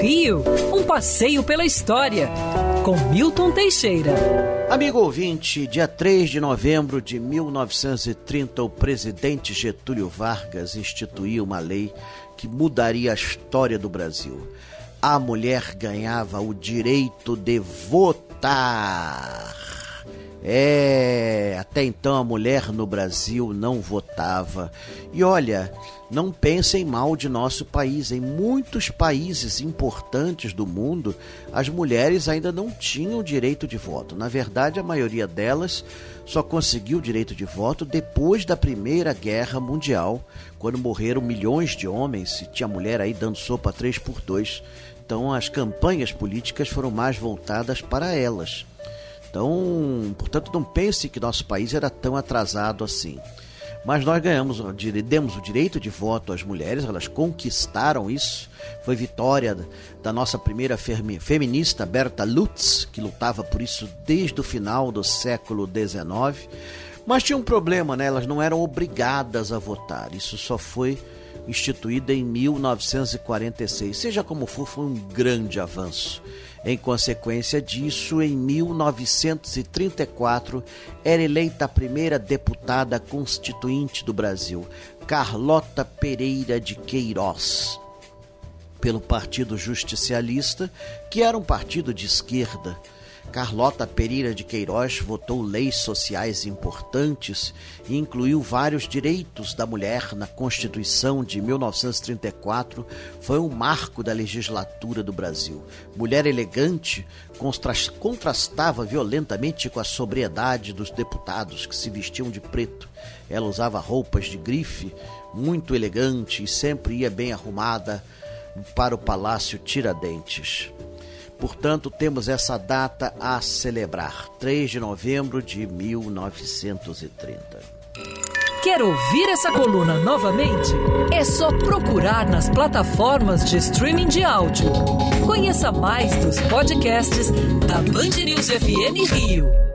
Rio, um passeio pela história, com Milton Teixeira. Amigo ouvinte, dia 3 de novembro de 1930, o presidente Getúlio Vargas instituiu uma lei que mudaria a história do Brasil. A mulher ganhava o direito de votar. É, até então a mulher no Brasil não votava. E olha, não pensem mal de nosso país. Em muitos países importantes do mundo, as mulheres ainda não tinham direito de voto. Na verdade, a maioria delas só conseguiu direito de voto depois da Primeira Guerra Mundial, quando morreram milhões de homens e tinha mulher aí dando sopa 3 por 2. Então as campanhas políticas foram mais voltadas para elas. Então, portanto, não pense que nosso país era tão atrasado assim. Mas nós ganhamos, demos o direito de voto às mulheres, elas conquistaram isso. Foi vitória da nossa primeira feminista, Berta Lutz, que lutava por isso desde o final do século XIX. Mas tinha um problema, né? Elas não eram obrigadas a votar. Isso só foi instituído em 1946. Seja como for, foi um grande avanço. Em consequência disso, em 1934, era eleita a primeira deputada constituinte do Brasil, Carlota Pereira de Queiroz, pelo Partido Justicialista, que era um partido de esquerda. Carlota Pereira de Queiroz votou leis sociais importantes e incluiu vários direitos da mulher na Constituição de 1934. Foi um marco da legislatura do Brasil. Mulher elegante contrastava violentamente com a sobriedade dos deputados que se vestiam de preto. Ela usava roupas de grife, muito elegante e sempre ia bem arrumada para o Palácio Tiradentes. Portanto, temos essa data a celebrar, 3 de novembro de 1930. Quer ouvir essa coluna novamente? É só procurar nas plataformas de streaming de áudio. Conheça mais dos podcasts da Band News FM Rio.